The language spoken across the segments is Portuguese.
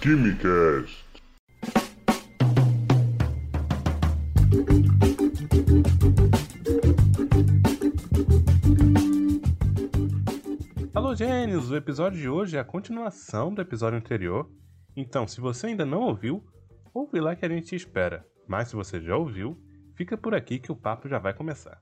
Quimicast. Alô, gênios! O episódio de hoje é a continuação do episódio anterior. Então, se você ainda não ouviu, ouve lá que a gente te espera. Mas se você já ouviu, fica por aqui que o papo já vai começar.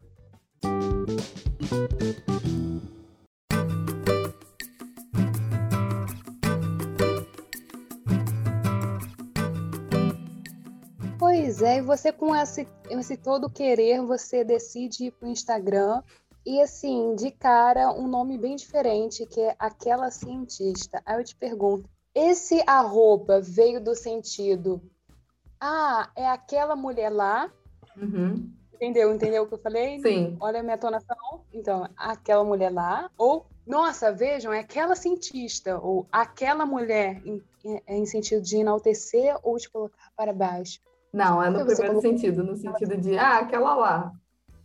Você com esse, esse todo querer, você decide ir pro Instagram e assim, de cara, um nome bem diferente, que é aquela cientista. Aí eu te pergunto, esse arroba veio do sentido, ah, é aquela mulher lá, Uhum. entendeu? Entendeu o que eu falei? Sim. Olha a minha tonação. Então, aquela mulher lá, ou, nossa, vejam, é aquela cientista, ou aquela mulher, em, em- em sentido de enaltecer ou de colocar para baixo. Não, é no primeiro colocou- sentido, no sentido de, ah, aquela lá.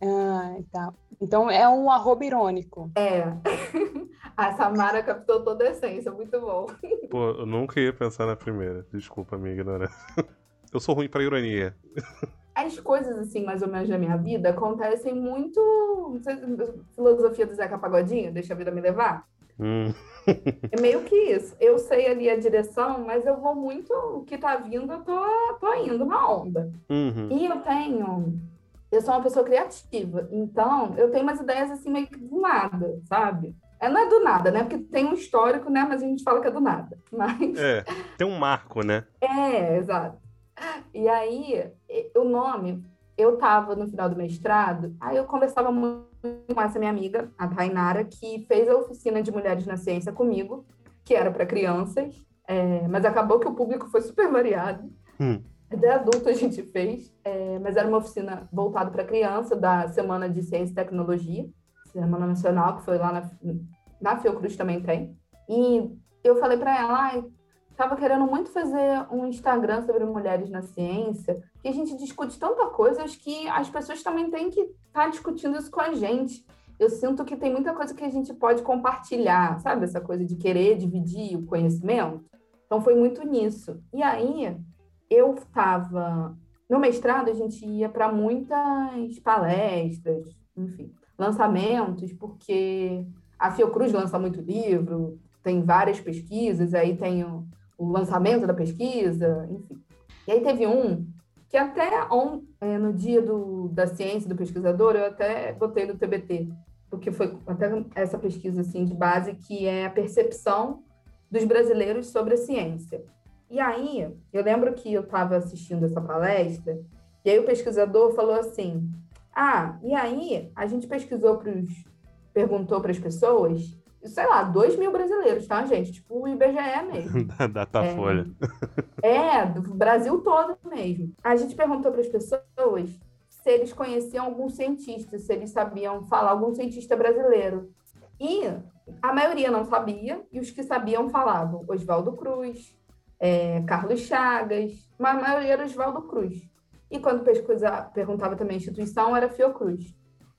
Ah, tá. Então é um arroba irônico. É. A Samara captou toda a essência, muito bom. Pô, eu nunca ia pensar na primeira. Desculpa a minha ignorância. Eu sou ruim pra ironia. As coisas, assim, mais ou menos da minha vida, acontecem muito. Não sei, filosofia do Zeca Pagodinho, deixa a vida me levar. Hum, É meio que isso. Eu sei ali a direção, mas eu vou muito. O que tá vindo, eu tô, tô indo na onda. uhum. E eu tenho. Eu sou uma pessoa criativa, então eu tenho umas ideias assim meio que do nada, sabe? É, não é do nada, né? Porque tem um histórico, né? Mas a gente fala que é do nada. Mas É, tem um marco, né? é, exato. E aí, o nome, eu tava no final do mestrado, aí eu conversava muito com essa minha amiga, a Tainara, que fez a oficina de mulheres na ciência comigo, que era para crianças, é, mas acabou que o público foi super variado. Hum. Até adulto a gente fez, é, mas era uma oficina voltada para criança, da Semana de Ciência e Tecnologia, Semana Nacional, que foi lá na, na Fiocruz também tem. E eu falei para ela, ai, tava querendo muito fazer um Instagram sobre mulheres na ciência, que a gente discute tanta coisa, acho que as pessoas também têm que estar discutindo isso com a gente. Eu sinto que tem muita coisa que a gente pode compartilhar, sabe? Essa coisa de querer dividir o conhecimento. Então foi muito nisso. E aí eu estava no mestrado, a gente ia para muitas palestras, enfim, lançamentos, porque a Fiocruz lança muito livro, tem várias pesquisas, aí tem o, o lançamento da pesquisa, enfim. E aí teve um que até on, é, no dia do, da ciência do pesquisador, eu até botei no TBT, porque foi até essa pesquisa assim de base que é a percepção dos brasileiros sobre a ciência. E aí, eu lembro que eu estava assistindo essa palestra, e aí o pesquisador falou assim: Ah, e aí a gente pesquisou para os. perguntou para as pessoas, sei lá, 2 mil brasileiros, tá, gente? Tipo o IBGE mesmo. Da Datafolha. É, do Brasil todo mesmo. A gente perguntou para as pessoas se eles conheciam algum cientista, se eles sabiam falar algum cientista brasileiro. E a maioria não sabia, e os que sabiam falavam Oswaldo Cruz, é, Carlos Chagas, mas a maioria era Oswaldo Cruz. E quando pesquisa, perguntava também a instituição, era Fiocruz.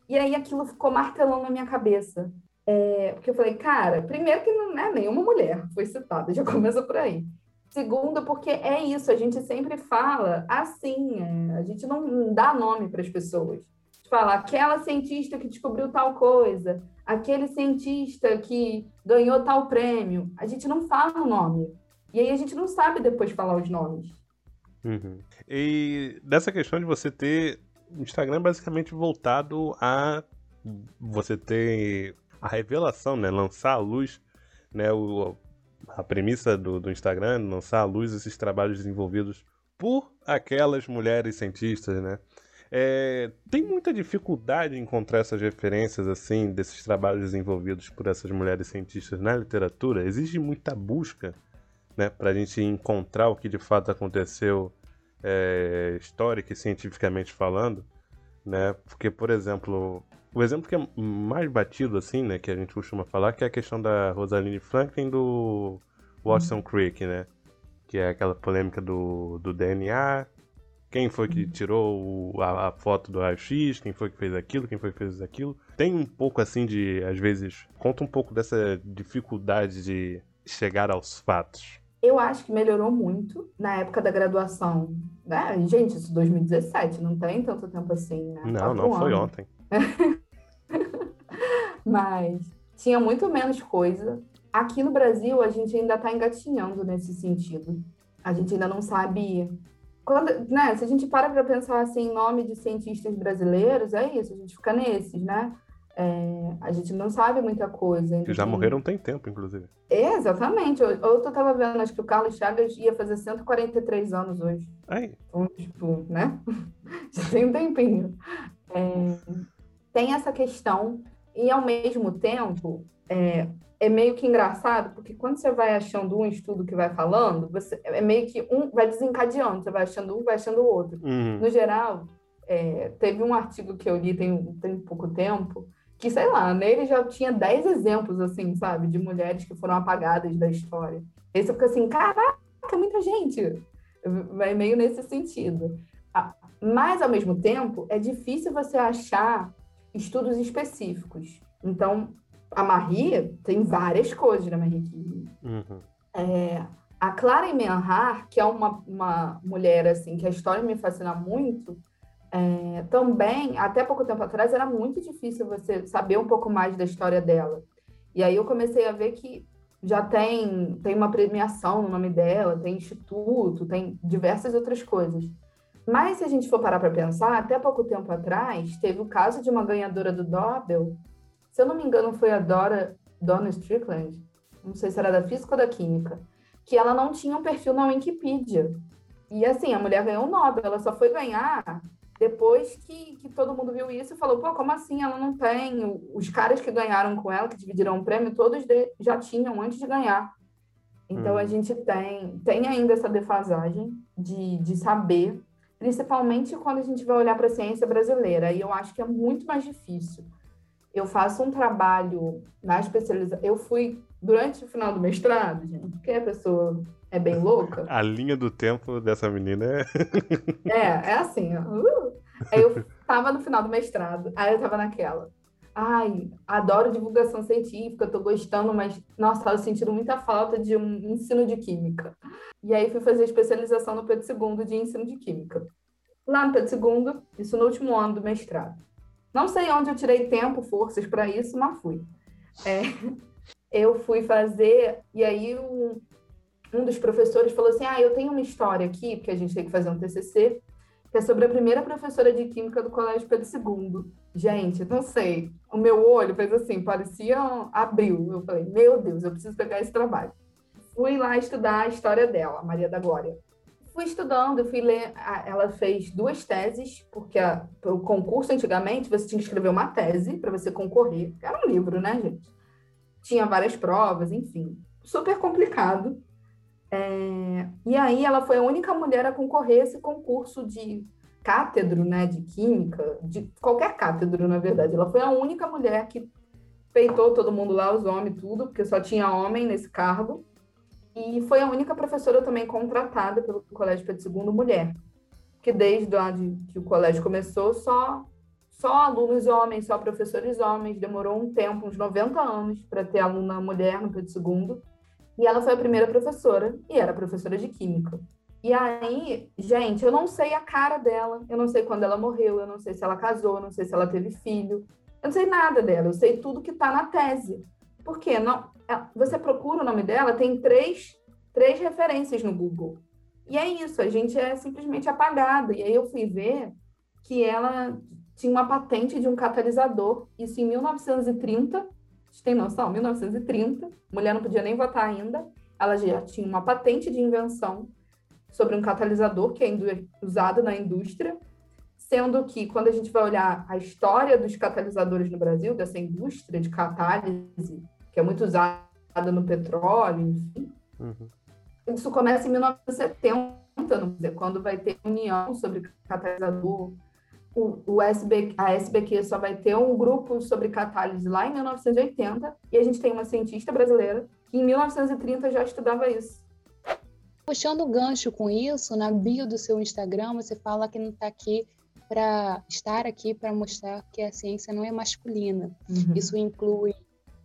E aí aquilo ficou martelando na minha cabeça. É, porque eu falei, cara, primeiro que não é nenhuma mulher foi citada, já começa por aí. Segundo, porque é isso, a gente sempre fala assim, é, a gente não dá nome para as pessoas. Fala, aquela cientista que descobriu tal coisa, aquele cientista que ganhou tal prêmio. A gente não fala o nome. E aí a gente não sabe depois falar os nomes. Uhum. E dessa questão de você ter o Instagram basicamente voltado a você ter a revelação, né? Lançar à luz, né? O, a premissa do, do Instagram, lançar à luz esses trabalhos desenvolvidos por aquelas mulheres cientistas, né? É, tem muita dificuldade em encontrar essas referências assim desses trabalhos desenvolvidos por essas mulheres cientistas na literatura. Existe muita busca, né, para a gente encontrar o que de fato aconteceu é, histórica e cientificamente falando, né? Porque, por exemplo, o exemplo que é mais batido assim, né, que a gente costuma falar, que é a questão da Rosalind Franklin do Watson Crick, né? Que é aquela polêmica do, do DNA, quem foi que tirou o- a, a foto do raio-x, quem foi que fez aquilo, quem foi que fez aquilo. Tem um pouco assim de, às vezes, conta um pouco dessa dificuldade de chegar aos fatos. Eu acho que melhorou muito na época da graduação. Né? Gente, isso 2017, não tem tanto tempo assim, né? Não, Quatro não, anos. foi ontem. Mas tinha muito menos coisa. Aqui no Brasil, a gente ainda está engatinhando nesse sentido. A gente ainda não sabe. Quando, né, se a gente para para pensar assim, em nome de cientistas brasileiros, é isso, a gente fica nesses, né? É, a gente não sabe muita coisa. Que já morreram tem tempo, inclusive. É, exatamente. Eu, eu tava vendo, acho que o Carlos Chagas ia fazer 143 anos hoje. Aí. Então, tipo, né? Já tem um tempinho. É, tem essa questão, e ao mesmo tempo, é, é meio que engraçado, porque quando você vai achando um estudo que vai falando, você, é meio que um vai desencadeando, você vai achando um, vai achando o outro. Uhum. No geral, é, teve um artigo que eu li tem, tem pouco tempo, que, sei lá, nele já tinha 10 exemplos, assim, sabe, de mulheres que foram apagadas da história. Esse fica assim, caraca, muita gente! Vai meio nesse sentido. Mas, ao mesmo tempo, é difícil você achar estudos específicos. Então, a Marie tem várias coisas da Marie Curie. Uhum. É, a Clara Emenhar, que é uma, uma mulher assim que a história me fascina muito, é, também, até pouco tempo atrás, era muito difícil você saber um pouco mais da história dela. E aí eu comecei a ver que já tem, tem uma premiação no nome dela, tem instituto, tem diversas outras coisas. Mas se a gente for parar para pensar, até pouco tempo atrás, teve o caso de uma ganhadora do Nobel, se eu não me engano foi a Dora, Donna Strickland, não sei se era da física ou da química, que ela não tinha um perfil na Wikipedia. E assim, a mulher ganhou o Nobel, ela só foi ganhar depois que, que todo mundo viu isso e falou, pô, como assim ela não tem? Os caras que ganharam com ela, que dividiram o prêmio, todos já tinham antes de ganhar. Então, hum. a gente tem, tem ainda essa defasagem de, de saber, principalmente quando a gente vai olhar para a ciência brasileira. E eu acho que é muito mais difícil. Eu faço um trabalho na especialização. Eu fui, durante o final do mestrado, gente, porque a pessoa é bem louca. A linha do tempo dessa menina é. é, é assim, ó. Uh! Aí eu tava no final do mestrado, aí eu tava naquela. Ai, adoro divulgação científica, tô gostando, mas, nossa, tava sentindo muita falta de um ensino de química. E aí fui fazer especialização no Pedro II de ensino de química. Lá no Pedro II, isso no último ano do mestrado. Não sei onde eu tirei tempo, forças para isso, mas fui. É, eu fui fazer, e aí um, um dos professores falou assim: Ah, eu tenho uma história aqui, porque a gente tem que fazer um TCC, que é sobre a primeira professora de Química do Colégio Pedro II. Gente, não sei, o meu olho fez assim, parecia abriu. Eu falei: Meu Deus, eu preciso pegar esse trabalho. Fui lá estudar a história dela, Maria da Glória. Fui estudando, fui ler. Ela fez duas teses, porque o concurso antigamente você tinha que escrever uma tese para você concorrer. Era um livro, né, gente? Tinha várias provas, enfim. Super complicado. É, e aí ela foi a única mulher a concorrer a esse concurso de cátedro, né, de química, de qualquer cátedro, na verdade. Ela foi a única mulher que peitou todo mundo lá, os homens, tudo, porque só tinha homem nesse cargo. E foi a única professora também contratada pelo Colégio Pedro II mulher. Que desde lá de, que o colégio começou, só, só alunos homens, só professores homens. Demorou um tempo, uns 90 anos, para ter aluna mulher no Pedro II. E ela foi a primeira professora, e era professora de Química. E aí, gente, eu não sei a cara dela, eu não sei quando ela morreu, eu não sei se ela casou, eu não sei se ela teve filho, eu não sei nada dela, eu sei tudo que está na tese. Por quê? Não, é, você procura o nome dela, tem três, três referências no Google. E é isso, a gente é simplesmente apagado. E aí eu fui ver que ela tinha uma patente de um catalisador, isso em 1930, gente tem noção? 1930, mulher não podia nem votar ainda, ela já tinha uma patente de invenção sobre um catalisador que é usado na indústria, sendo que quando a gente vai olhar a história dos catalisadores no Brasil, dessa indústria de catálise, que é muito usada no petróleo, enfim, uhum. isso começa em 1970, quando vai ter união sobre catalisador, o, o SB, a SBQ só vai ter um grupo sobre catálise lá em 1980, e a gente tem uma cientista brasileira que em 1930 já estudava isso. Puxando o gancho com isso, na bio do seu Instagram, você fala que não está aqui para estar aqui para mostrar que a ciência não é masculina. Uhum. Isso inclui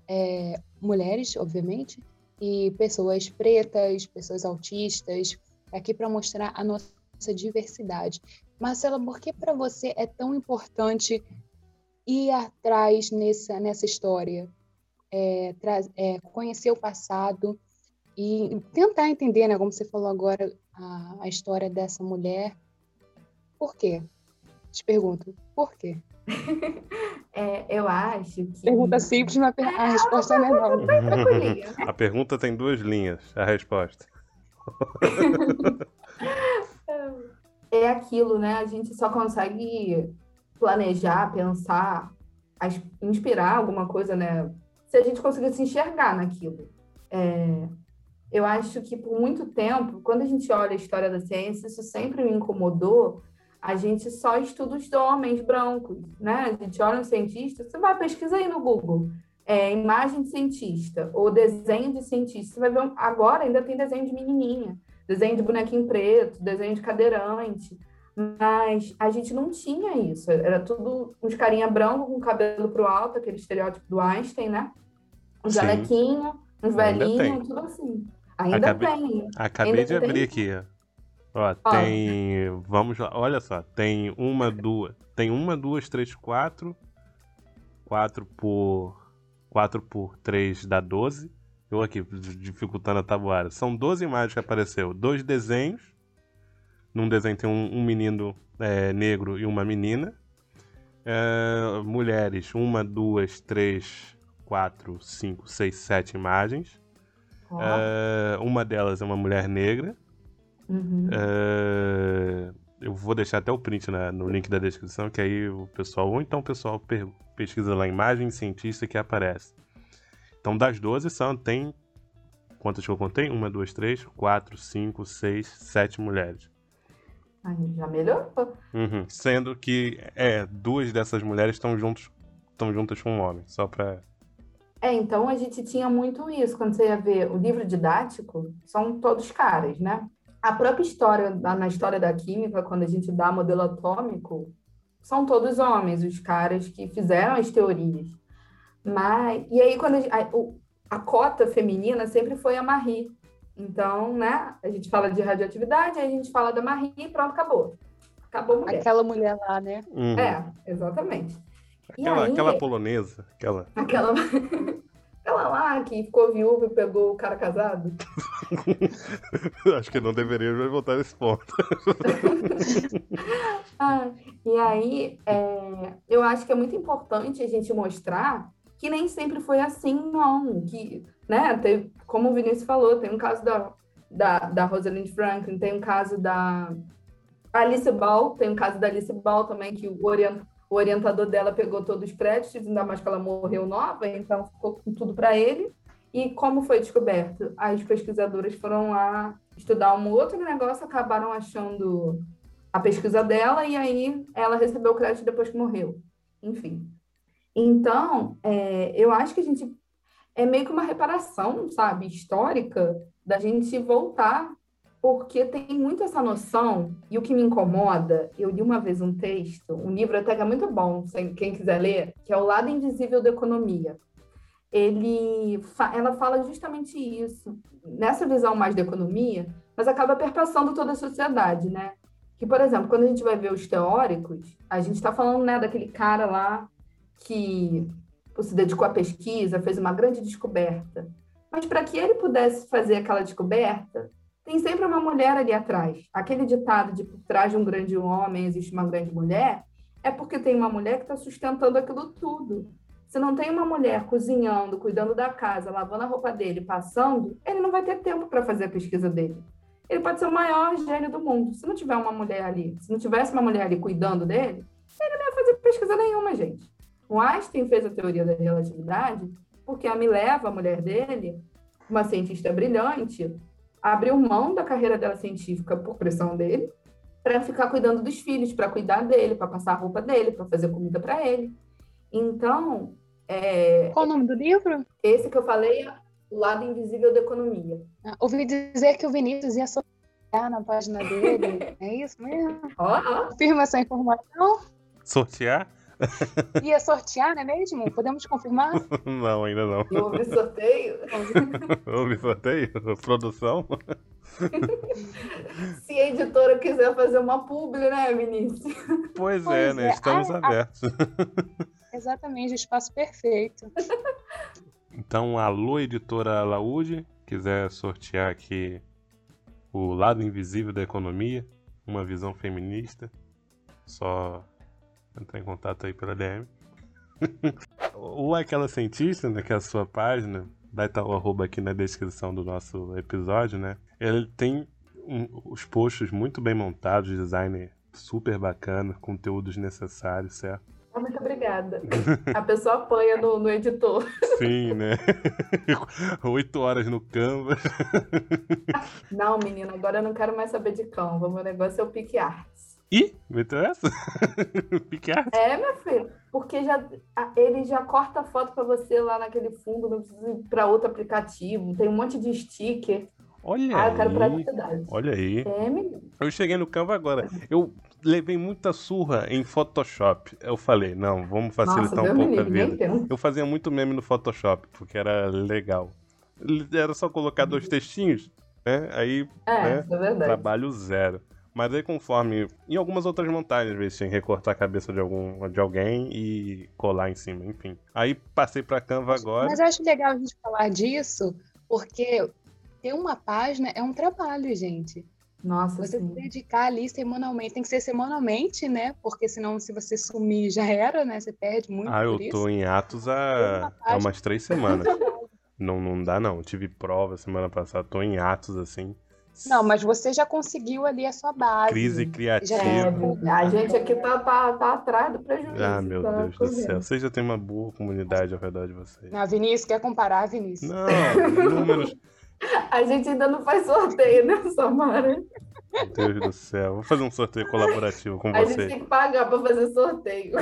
é, mulheres, obviamente, e pessoas pretas, pessoas autistas, aqui para mostrar a nossa diversidade. Marcela, por que para você é tão importante ir atrás nessa, nessa história? É, é, conhecer o passado e tentar entender, né, como você falou agora, a, a história dessa mulher. Por quê? Te pergunto, por quê? É, eu acho que. Pergunta simples, mas a é, resposta não é não. A pergunta tem duas linhas, a resposta. é aquilo, né? A gente só consegue planejar, pensar, inspirar alguma coisa, né? Se a gente conseguir se enxergar naquilo. É, eu acho que por muito tempo, quando a gente olha a história da ciência, isso sempre me incomodou, a gente só estuda os homens brancos, né? A gente olha um cientista, você vai pesquisar aí no Google, é, imagem de cientista ou desenho de cientista, você vai ver, agora ainda tem desenho de menininha, desenho de bonequinho preto, desenho de cadeirante, mas a gente não tinha isso, era tudo uns carinha branco com cabelo pro alto, aquele estereótipo do Einstein, né? Um jalequinho, uns velhinhos, tudo assim. Ainda acabei, tem. Acabei ainda de abrir aqui, ó. Ó, tem. Vamos lá, olha só. Tem uma, duas. Tem uma, duas, três, quatro. Quatro por. Quatro por três dá doze. Eu aqui, dificultando a tabuada. São 12 imagens que apareceu. Dois desenhos. Num desenho tem um, um menino é, negro e uma menina. É, mulheres, uma, duas, três, quatro, cinco, seis, sete imagens. É, uma delas é uma mulher negra. Uhum. É, eu vou deixar até o print na, no link da descrição, que aí o pessoal, ou então o pessoal pesquisa lá imagem cientista que aparece. Então das 12 são, tem. Quantas que eu contei? Uma, duas, três, quatro, cinco, seis, sete mulheres. Aí já melhorou. Uhum. Sendo que é, duas dessas mulheres estão juntos, estão juntas com um homem, só para é, então a gente tinha muito isso. Quando você ia ver o livro didático, são todos caras, né? a própria história, na história da química, quando a gente dá modelo atômico, são todos homens, os caras que fizeram as teorias. Mas, e aí, quando a, a, a cota feminina sempre foi a Marie. Então, né, a gente fala de radioatividade, aí a gente fala da Marie e pronto, acabou. Acabou a mulher. Aquela mulher lá, né? Uhum. É, exatamente. Aquela, aí, aquela polonesa, aquela. Aquela. Ela lá que ficou viúva e pegou o cara casado. Acho que não deveria voltar nesse ponto. ah, e aí, é, eu acho que é muito importante a gente mostrar que nem sempre foi assim, não. Que, né, tem, como o Vinícius falou, tem um caso da, da, da Rosalind Franklin, tem um caso da Alice Ball, tem um caso da Alice Ball também, que o orientador o orientador dela pegou todos os créditos, ainda mais que ela morreu nova, então ficou com tudo para ele. E como foi descoberto? As pesquisadoras foram lá estudar um outro negócio, acabaram achando a pesquisa dela e aí ela recebeu o crédito depois que morreu. Enfim. Então, é, eu acho que a gente é meio que uma reparação, sabe, histórica da gente voltar porque tem muito essa noção, e o que me incomoda, eu li uma vez um texto, um livro até que é muito bom, quem quiser ler, que é O Lado Invisível da Economia. Ele, ela fala justamente isso, nessa visão mais da economia, mas acaba perpassando toda a sociedade, né? Que, por exemplo, quando a gente vai ver os teóricos, a gente está falando né, daquele cara lá que se dedicou à pesquisa, fez uma grande descoberta. Mas para que ele pudesse fazer aquela descoberta, tem sempre uma mulher ali atrás. Aquele ditado de por trás de um grande homem existe uma grande mulher, é porque tem uma mulher que está sustentando aquilo tudo. Se não tem uma mulher cozinhando, cuidando da casa, lavando a roupa dele, passando, ele não vai ter tempo para fazer a pesquisa dele. Ele pode ser o maior gênio do mundo. Se não tiver uma mulher ali, se não tivesse uma mulher ali cuidando dele, ele não ia fazer pesquisa nenhuma, gente. O Einstein fez a teoria da relatividade porque a Mileva, a mulher dele, uma cientista brilhante, abriu mão da carreira dela científica por pressão dele para ficar cuidando dos filhos, para cuidar dele, para passar a roupa dele, para fazer comida para ele. Então, é... qual o nome do livro? Esse que eu falei, O Lado Invisível da Economia. Ah, ouvi dizer que o Vinícius ia sortear na página dele. é isso mesmo? Oh, oh. Confirma essa informação? Sortear? Ia sortear, não é mesmo? Podemos confirmar? Não, ainda não. Houve sorteio. Houve sorteio? Produção? Se a editora quiser fazer uma publi, né, Vinícius? Pois, Pois é, né? é. Estamos Ah, abertos. Exatamente, o espaço perfeito. Então, alô, editora Laúde, quiser sortear aqui o lado invisível da economia, uma visão feminista, só entrar em contato aí pela DM. Ou aquela cientista, né, que é a sua página, vai estar o arroba aqui na descrição do nosso episódio, né? Ele tem um- os posts muito bem montados, design super bacana, conteúdos necessários, certo? Ah, Muito obrigada. A pessoa apanha no, no editor. Sim, né? Oito horas no Canva. Não, menina, agora eu não quero mais saber de Canva. O meu negócio é o Pique Arts. Ih, meteu essa? Pique arte? É, minha filha, porque já, ele já corta a foto pra você lá naquele fundo, não precisa ir pra outro aplicativo. Tem um monte de sticker. Olha Ah, eu quero aí. praticidade. Olha aí. É, menina. Eu cheguei no Canva agora. Eu levei muita surra em Photoshop. Eu falei, não, vamos facilitar Nossa, um pouco a livre, vida. Eu fazia muito meme no Photoshop, porque era legal. Era só colocar dois textinhos, né? Aí É, É, isso é verdade. trabalho zero. Mas aí conforme. Em algumas outras montagens, às vezes tinha que recortar a cabeça de, algum, de alguém e colar em cima, enfim. Aí passei pra Canva agora. Mas eu acho legal a gente falar disso, porque ter uma página é um trabalho, gente. Nossa, Você sim. se dedicar ali semanalmente, tem que ser semanalmente, né? Porque senão, se você sumir, já era, né? Você perde muito Ah, eu por tô isso. em atos há, há umas três semanas. não, não dá, não. Tive prova semana passada, tô em atos assim. Não, mas você já conseguiu ali a sua base. Crise É, criativa. a gente aqui tá, tá, tá atrás do prejuízo. Ah, meu tá Deus do céu. Vocês já têm uma boa comunidade ao redor de vocês. Não, Vinícius, quer comparar, Vinícius? Não, números. A gente ainda não faz sorteio, né, Samara? Meu Deus do céu. Vou fazer um sorteio colaborativo com A gente vocês. tem que pagar pra fazer sorteio.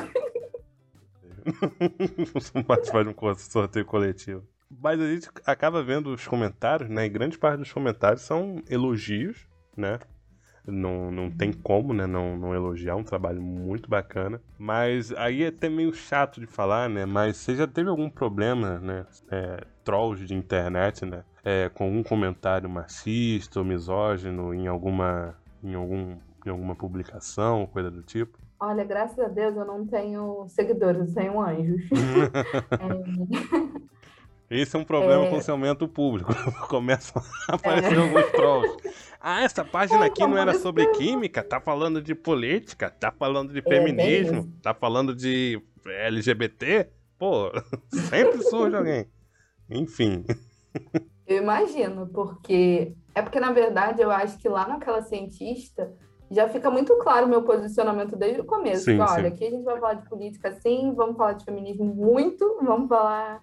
Vamos participar de um sorteio coletivo. Mas a gente acaba vendo os comentários, né? E grande parte dos comentários são elogios, né? Não, não tem como, né? Não, não elogiar, um trabalho muito bacana. Mas aí é até meio chato de falar, né? Mas você já teve algum problema, né? É, trolls de internet, né? É, com algum comentário machista ou misógino em alguma, em algum, em alguma publicação, coisa do tipo? Olha, graças a Deus eu não tenho seguidores, eu tenho anjos. É, Esse é um problema É. com o aumento público. Começam a aparecer alguns trolls. Ah, essa página aqui não era sobre química, tá falando de política, tá falando de É, feminismo, tá falando de LGBT. Pô, sempre surge alguém. Enfim. Eu imagino, porque é porque, na verdade, eu acho que lá naquela cientista já fica muito claro o meu posicionamento desde o começo. Sim, que, olha, sim. aqui a gente vai falar de política sim, vamos falar de feminismo muito, vamos falar.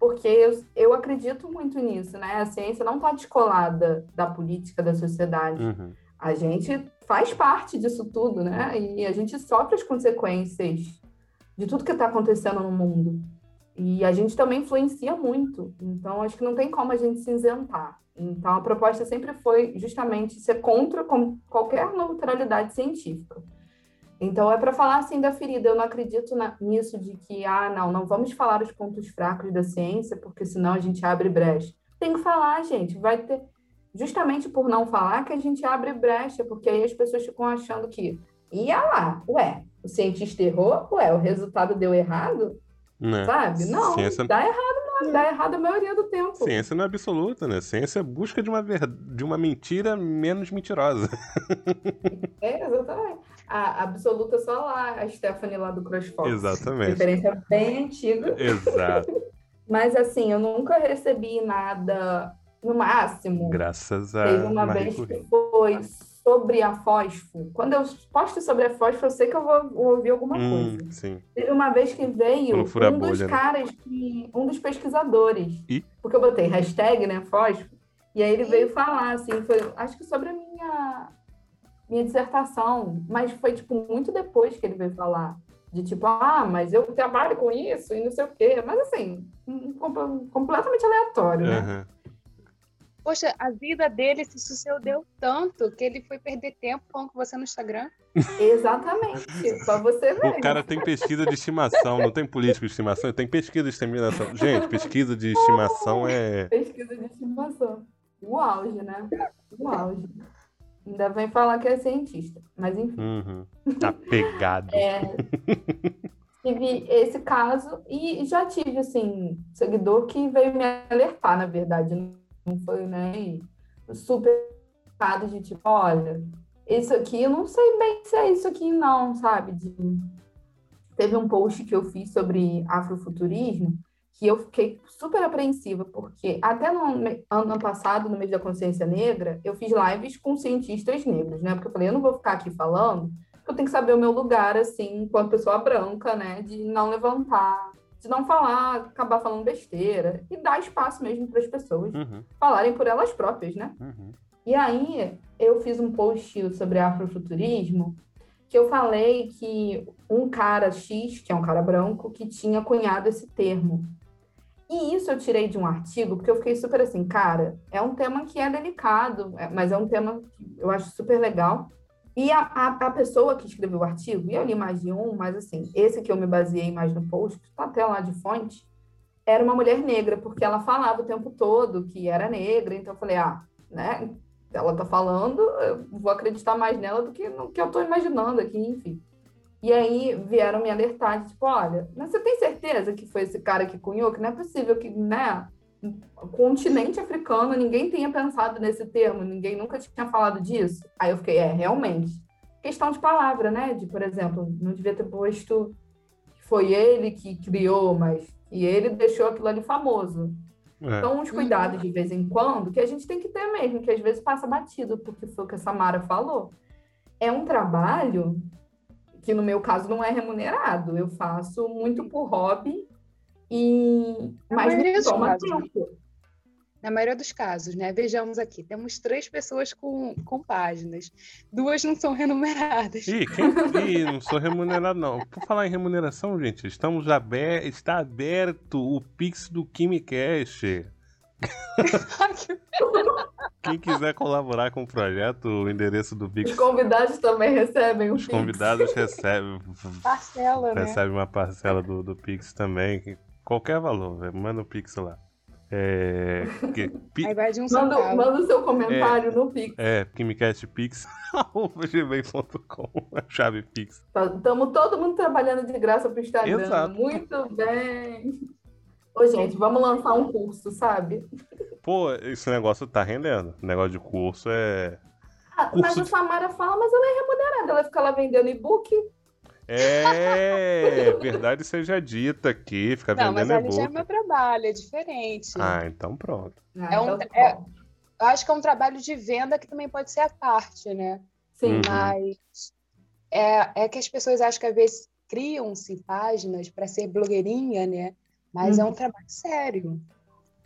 Porque eu, eu acredito muito nisso, né? A ciência não está descolada da política, da sociedade. Uhum. A gente faz parte disso tudo, né? E a gente sofre as consequências de tudo que está acontecendo no mundo. E a gente também influencia muito. Então, acho que não tem como a gente se isentar. Então, a proposta sempre foi justamente ser contra qualquer neutralidade científica. Então, é para falar assim da ferida. Eu não acredito na- nisso de que, ah, não, não vamos falar os pontos fracos da ciência, porque senão a gente abre brecha. Tem que falar, gente. Vai ter. Justamente por não falar que a gente abre brecha, porque aí as pessoas ficam achando que. Ia lá, ué, o cientista errou, ué, o resultado deu errado, Né? sabe? Não, Ciência- dá errado, não, dá errado a maioria do tempo. Ciência não é absoluta, né? Ciência é busca de uma, ver... de uma mentira menos mentirosa. É, exatamente. A absoluta só lá, a Stephanie lá do CrossFox. Exatamente. Referência bem antiga. Exato. Mas assim, eu nunca recebi nada no máximo. Graças a Teve uma Marie vez Curie. que foi sobre a fósforo. Quando eu posto sobre a fósforo, eu sei que eu vou, vou ouvir alguma Hum, coisa. sim. Teve uma vez que veio um dos bolha, né? caras que. um dos pesquisadores. Ih. Porque eu botei hashtag, né, fósforo. E aí ele veio falar, assim, foi, acho que sobre a minha, minha dissertação. Mas foi, tipo, muito depois que ele veio falar. De tipo, ah, mas eu trabalho com isso e não sei o quê. Mas assim, com- completamente aleatório, né? Aham. Poxa, a vida dele se sucedeu tanto que ele foi perder tempo falando com você no Instagram. Exatamente. Só você ver. O cara tem pesquisa de estimação, não tem político de estimação, tem pesquisa de estimação. Gente, pesquisa de estimação é. Pesquisa de estimação. O auge, né? O auge. Ainda vem falar que é cientista, mas enfim. Uhum. Apegado. É, tive esse caso e já tive, assim, seguidor que veio me alertar, na verdade. Não foi, né? Super de tipo, olha, isso aqui, eu não sei bem se é isso aqui, não, sabe? De... Teve um post que eu fiz sobre afrofuturismo que eu fiquei super apreensiva, porque até no ano passado, no mês da consciência negra, eu fiz lives com cientistas negros, né? Porque eu falei, eu não vou ficar aqui falando, eu tenho que saber o meu lugar, assim, enquanto pessoa branca, né? De não levantar, de não falar, acabar falando besteira, e dar espaço mesmo para as pessoas Uhum, falarem por elas próprias, né? uhum. E aí, eu fiz um post sobre afrofuturismo que eu falei que um cara X, que é um cara branco, que tinha cunhado esse termo. E isso eu tirei de um artigo, porque eu fiquei super assim, cara, é um tema que é delicado, é- mas é um tema que eu acho super legal. E a, a, a pessoa que escreveu o artigo, e eu li mais de um, mas assim, esse que eu me baseei mais no post, que tá até lá de fonte, era uma mulher negra, porque ela falava o tempo todo que era negra, então eu falei, ah, né, ela tá falando, eu vou acreditar mais nela do que no que eu tô imaginando aqui, enfim. E aí vieram me alertar, tipo, olha, mas você tem certeza que foi esse cara que cunhou? Que não é possível que, né, o continente africano, ninguém tenha pensado nesse termo, ninguém nunca tinha falado disso. Aí eu fiquei, é, realmente. Questão de palavra, né? De, por exemplo, não devia ter posto que foi ele que criou, mas e ele deixou aquilo ali famoso. É. Então, uns cuidados de vez em quando que a gente tem que ter mesmo, que às vezes passa batido, porque foi o que a Samara falou. É um trabalho que, no meu caso, não é remunerado. Eu faço muito por hobby e mas me toma casos, tempo. Na maioria dos casos, né? Vejamos aqui, temos três pessoas com, com páginas. Duas não são remuneradas. Ih, quem... Ih, não sou remunerado, não. Por falar em remuneração, gente, estamos aber... está aberto o Pix do KimiCast. Quem quiser colaborar com o projeto, o endereço do Pix, Os convidados também recebem o os Pix. convidados recebem, Parcela, né? recebem uma parcela do, do Pix também. que- Qualquer valor, velho, manda o Pix lá. É. Que, pi- um Manda, manda o seu comentário no Pix. é, KimiCastPix, arroba gmail.com, a chave Pix. Estamos todo mundo trabalhando de graça para o Instagram. Exato. Muito bem. Ô, gente, vamos lançar um curso, sabe? Pô, esse negócio tá rendendo. O negócio de curso é. Ah, Curso mas a de- Samara fala, mas ela é remunerada. Ela fica lá vendendo e-book. É, verdade seja dita aqui, fica Não, mas vendendo ali já é e-book. meu trabalho, é diferente. Ah, então pronto. Ah, É um- então tá é-. Eu acho que é um trabalho de venda que também pode ser à parte, né? Sim. Uhum. Mas é, é que as pessoas acham que às vezes criam-se páginas para ser blogueirinha, né? Mas é um Uhum. trabalho sério.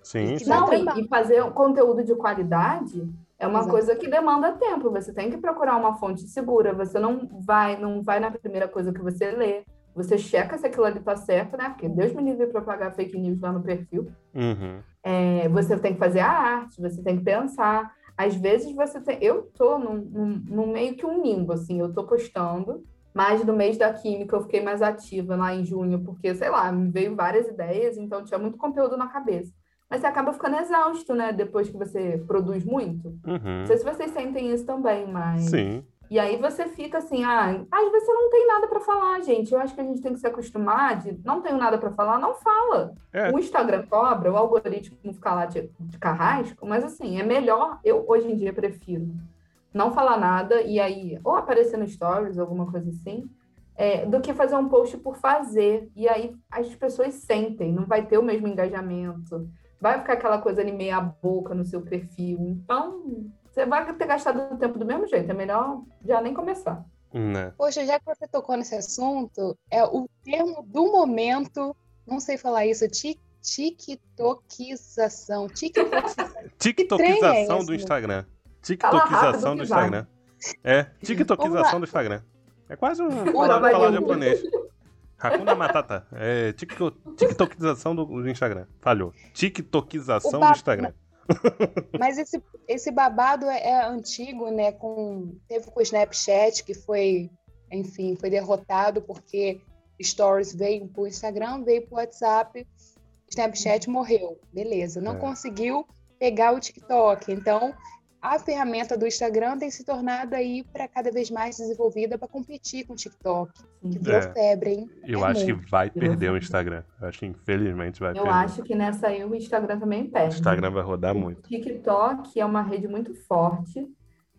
Sim, sim. Não, e, e fazer um conteúdo de qualidade é uma Exato. coisa que demanda tempo. Você tem que procurar uma fonte segura. Você não vai, não vai na primeira coisa que você lê. Você checa se aquilo ali tá certo, né? Porque Deus me livre para pagar fake news lá no perfil. Uhum. É, você tem que fazer a arte, você tem que pensar. Às vezes você tem. Eu tô num, num, num meio que um limbo, assim, eu tô postando, mas no mês da química eu fiquei mais ativa lá em junho, porque, sei lá, me veio várias ideias, então tinha muito conteúdo na cabeça. Mas você acaba ficando exausto, né? Depois que você produz muito. Uhum. Não sei se vocês sentem isso também, mas. Sim. E aí você fica assim, ah, às vezes você não tem nada para falar, gente. Eu acho que a gente tem que se acostumar de não tenho nada para falar, não fala. É. O Instagram cobra, o algoritmo fica lá de, de carrasco, mas assim, é melhor, eu hoje em dia prefiro não falar nada e aí ou aparecer no stories, alguma coisa assim, é, do que fazer um post por fazer. E aí as pessoas sentem, não vai ter o mesmo engajamento, vai ficar aquela coisa ali meia boca no seu perfil. Então, você vai ter gastado o tempo do mesmo jeito, é melhor já nem começar. Né? Poxa, já que você tocou nesse assunto, é o termo do momento, não sei falar isso, ti- tiktokização. Tiktokização. TikTokização esse, do? Instagram. TikTokização do. Instagram. É, TikTokização do Instagram. É quase um falar, falar japonês. Hakuna Matata. É tikto- TikTokização do, Instagram. Falhou. TikTokização do Instagram. Mas esse, esse babado é, é, antigo, né? Com, teve com o Snapchat, que foi, enfim, foi derrotado porque Stories veio para o Instagram, veio para o WhatsApp, Snapchat morreu. Beleza, não é. conseguiu pegar o TikTok. Então, a ferramenta do Instagram tem se tornado aí para cada vez mais desenvolvida para competir com o TikTok, que virou é. febre, hein? Eu é acho muito. que vai perder o Instagram. Eu acho que infelizmente vai Eu perder. Eu acho que nessa aí o Instagram também perde. O Instagram vai rodar muito. O TikTok é uma rede muito forte.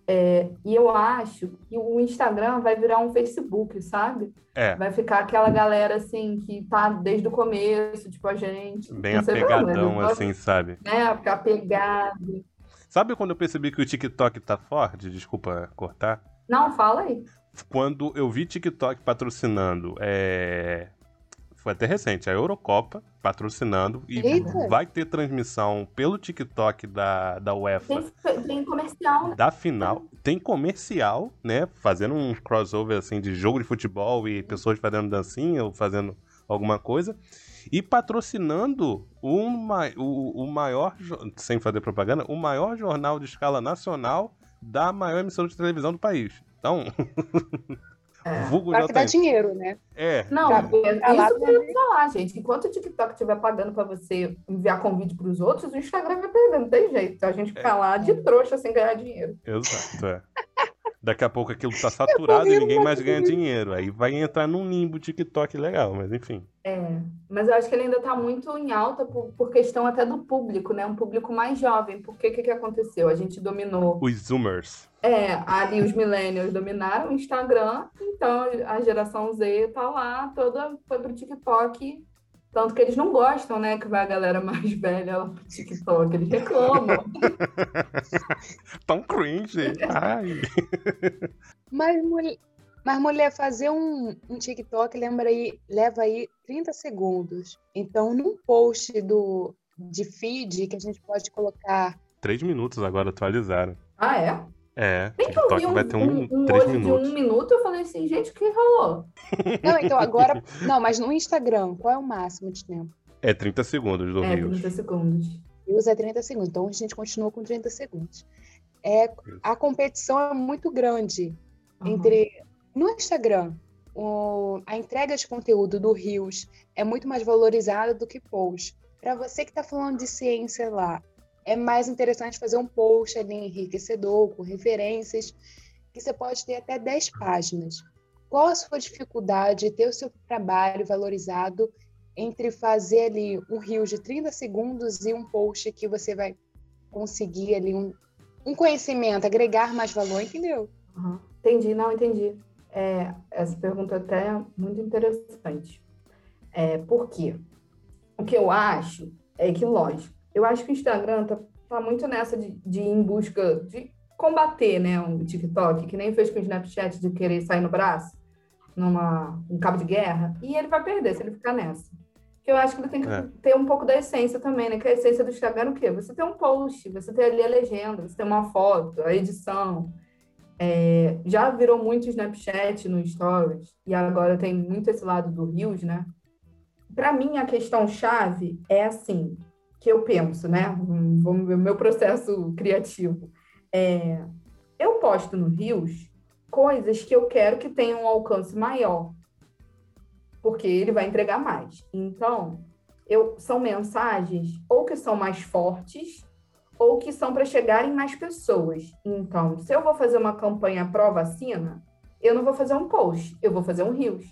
É, e eu acho que o Instagram vai virar um Facebook, sabe? É. Vai ficar aquela galera assim que tá desde o começo, tipo a gente. Bem apegadão, assim, sabe? É, ficar apegado. Sabe quando eu percebi que o TikTok tá forte? Desculpa cortar. Não, fala aí. Quando eu vi TikTok patrocinando, é... foi até recente, a Eurocopa patrocinando e Eita. vai ter transmissão pelo TikTok da, da UEFA. Tem, tem comercial. Né? Da final. Tem comercial, né? Fazendo um crossover assim de jogo de futebol e pessoas fazendo dancinha ou fazendo alguma coisa e patrocinando uma, o, o maior, sem fazer propaganda, o maior jornal de escala nacional da maior emissora de televisão do país. Então. É. Vulgo Para que dá dinheiro, né? É. Não, tá, isso que eu ia falar, gente. Enquanto o TikTok estiver pagando para você enviar convite para os outros, o Instagram vai perder, não tem jeito. A gente fica é. lá de trouxa sem ganhar dinheiro. Exato, é. Daqui a pouco aquilo tá saturado e ninguém mais ganha dinheiro. Aí vai entrar num limbo TikTok legal, mas enfim. É, mas eu acho que ele ainda tá muito em alta por, por questão até do público, né? Um público mais jovem. Porque o que, que aconteceu? A gente dominou. Os Zoomers. É, ali os millennials dominaram o Instagram, então a geração Z tá lá, toda foi pro TikTok tanto que eles não gostam, né? Que vai a galera mais velha lá pro TikTok. Eles reclamam. Tão cringe. Ai. Mas, mulher, mas, mulher, fazer um, um TikTok lembra aí, leva aí 30 segundos. Então, num post do, de feed que a gente pode colocar. Três minutos agora atualizaram. Ah, é? É, Nem que eu vi um, vai ter um, um, um três minutos. de um minuto, eu falei assim, gente, o que rolou? Não, então agora. Não, mas no Instagram, qual é o máximo de tempo? É 30 segundos do é, Rios. 30 segundos. Rios é 30 segundos, então a gente continua com 30 segundos. É, a competição é muito grande uhum. entre. No Instagram, o, a entrega de conteúdo do Rios é muito mais valorizada do que post. Para você que está falando de ciência lá, é mais interessante fazer um post ali enriquecedor, com referências, que você pode ter até 10 páginas. Qual a sua dificuldade de ter o seu trabalho valorizado entre fazer ali um rio de 30 segundos e um post que você vai conseguir ali um, um conhecimento, agregar mais valor, entendeu? Uhum. Entendi, não, entendi. É, essa pergunta até é muito interessante. É, por quê? O que eu acho é que, lógico, eu acho que o Instagram tá, tá muito nessa de, de ir em busca de combater, né, o TikTok, que nem fez com o Snapchat de querer sair no braço, numa um cabo de guerra, e ele vai perder se ele ficar nessa. Que eu acho que ele tem que é. ter um pouco da essência também, né? Que a essência do Instagram é o quê? Você tem um post, você tem ali a legenda, você tem uma foto, a edição. É, já virou muito Snapchat no Stories, e agora tem muito esse lado do Reels, né? Para mim, a questão chave é assim: que eu penso, né? O meu processo criativo. É, eu posto no Rios coisas que eu quero que tenham um alcance maior, porque ele vai entregar mais. Então, eu, são mensagens ou que são mais fortes ou que são para chegarem mais pessoas. Então, se eu vou fazer uma campanha pró-vacina, eu não vou fazer um post, eu vou fazer um Rios.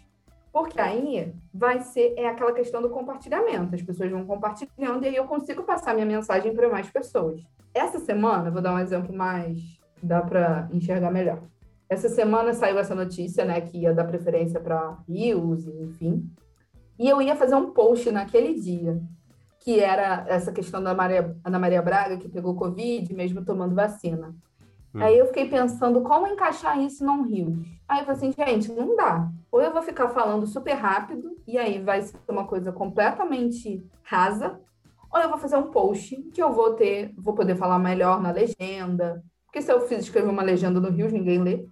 Porque aí vai ser é aquela questão do compartilhamento. As pessoas vão compartilhando e aí eu consigo passar minha mensagem para mais pessoas. Essa semana, vou dar um exemplo mais dá para enxergar melhor. Essa semana saiu essa notícia, né, que ia dar preferência para rios, enfim. E eu ia fazer um post naquele dia, que era essa questão da Maria, Ana Maria Braga, que pegou Covid, mesmo tomando vacina. Hum. Aí eu fiquei pensando como encaixar isso num Rios. Aí eu falei assim, gente, não dá. Ou eu vou ficar falando super rápido, e aí vai ser uma coisa completamente rasa, ou eu vou fazer um post que eu vou ter, vou poder falar melhor na legenda. Porque se eu fiz escrever uma legenda no Rios, ninguém lê.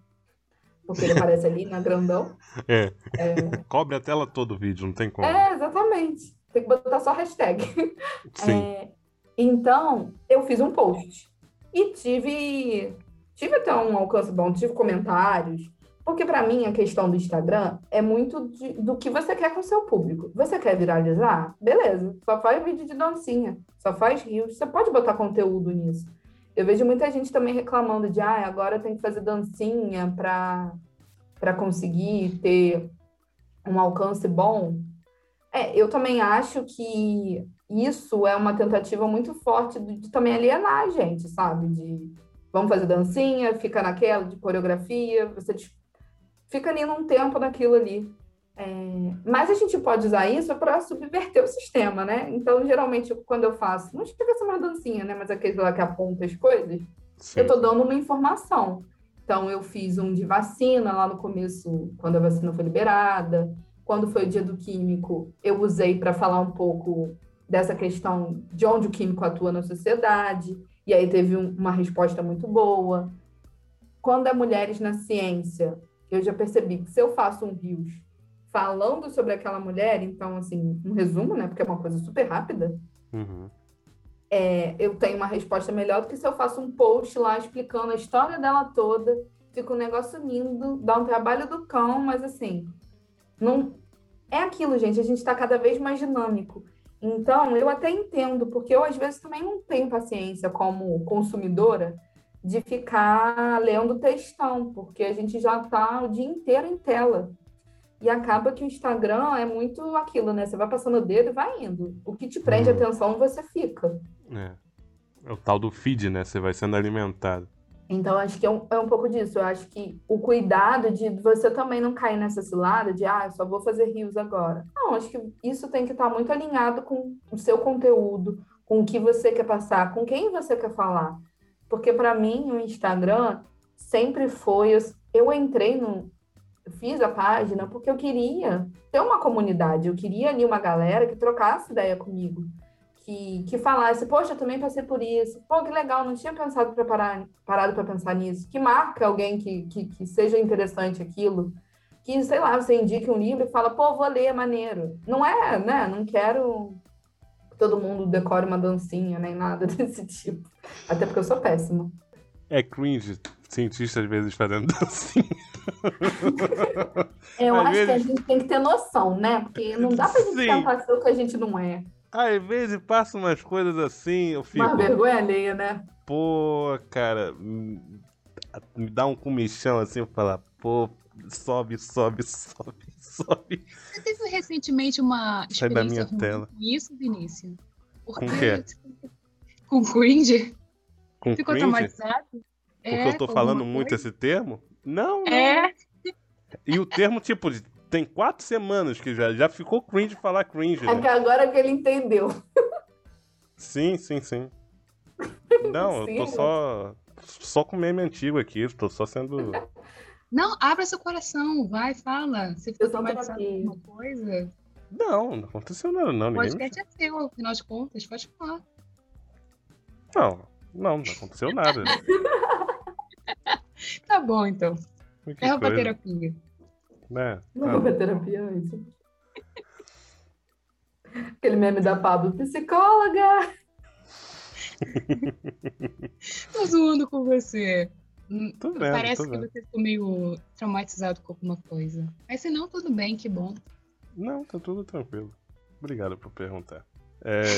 Porque ele aparece ali na grandão. É. é. Cobre a tela todo o vídeo, não tem como. É, exatamente. Tem que botar só hashtag. Sim. É, Então, eu fiz um post e tive tive até um alcance bom, tive comentários, porque para mim a questão do Instagram é muito de, do que você quer com o seu público. Você quer viralizar? Beleza, só faz vídeo de dancinha, só faz rios, você pode botar conteúdo nisso. Eu vejo muita gente também reclamando de, ah, agora tem que fazer dancinha para conseguir ter um alcance bom. É, eu também acho que isso é uma tentativa muito forte de, de também alienar a gente, sabe? De vamos fazer dancinha, fica naquela de coreografia, você fica ali num tempo naquilo ali. É, mas a gente pode usar isso para subverter o sistema, né? Então, geralmente, quando eu faço, não chega a ser uma dancinha, né? Mas aquele lá que aponta as coisas, Sim. eu estou dando uma informação. Então, eu fiz um de vacina lá no começo, quando a vacina foi liberada. Quando foi o dia do químico, eu usei para falar um pouco dessa questão de onde o químico atua na sociedade. E aí teve um, uma resposta muito boa. Quando é mulheres na ciência, eu já percebi que se eu faço um rios falando sobre aquela mulher, então, assim, um resumo, né? Porque é uma coisa super rápida. Uhum. É, eu tenho uma resposta melhor do que se eu faço um post lá explicando a história dela toda. Fica um negócio lindo, dá um trabalho do cão, mas assim, não é aquilo, gente. A gente está cada vez mais dinâmico. Então, eu até entendo, porque eu às vezes também não tenho paciência como consumidora de ficar lendo textão, porque a gente já está o dia inteiro em tela. E acaba que o Instagram é muito aquilo, né? Você vai passando o dedo e vai indo. O que te prende hum. atenção, você fica. É. É o tal do feed, né? Você vai sendo alimentado. Então, acho que é um, é um pouco disso. Eu acho que o cuidado de você também não cair nessa cilada de, ah, só vou fazer rios agora. Não, acho que isso tem que estar muito alinhado com o seu conteúdo, com o que você quer passar, com quem você quer falar. Porque, para mim, o Instagram sempre foi. Eu entrei no, fiz a página porque eu queria ter uma comunidade, eu queria ali uma galera que trocasse ideia comigo, que, que falasse, poxa, eu também passei por isso, pô, que legal, não tinha pensado para parar, parado para pensar nisso, que marca alguém que, que, que, seja interessante aquilo, que, sei lá, você indique um livro e fala, pô, vou ler, é maneiro. Não é, né, não quero que todo mundo decore uma dancinha, nem nada desse tipo, até porque eu sou péssima. É cringe cientista às vezes fazendo dancinha. Eu às acho vezes... que a gente tem que ter noção, né? Porque não dá pra gente Sim. tentar ser o que a gente não é. Às vezes passa umas coisas assim, eu fico. Uma vergonha alheia, né? Pô, cara, me dá um comichão assim pra falar, pô, sobe, sobe, sobe, sobe. Você teve recentemente uma Sai da minha tela. com isso, Vinícius? Porque, com o quê? Com cringe? Com Ficou cringe? traumatizado? Porque é, eu tô falando muito coisa? esse termo? Não, não. É. E o termo, tipo, tem quatro semanas que já, já ficou cringe falar cringe. É né? que agora que ele entendeu. Sim, sim, sim. Não, sim, eu tô só. Só com meme antigo aqui, tô só sendo. Não, abra seu coração, vai, fala. Você ficou traumatizado com alguma coisa? Não, não aconteceu nada, não. O podcast me... é seu, afinal de contas, pode falar. Não, não, não aconteceu nada. tá bom, então. Que é pra terapia. Né? Não ah. pra terapia, isso. Aquele meme da Pablo, psicóloga! tô zoando com você. Tô vendo, Parece que você ficou meio traumatizado com alguma coisa. Mas se não, tudo bem, que bom. Não, tá tudo tranquilo. Obrigado por perguntar. É...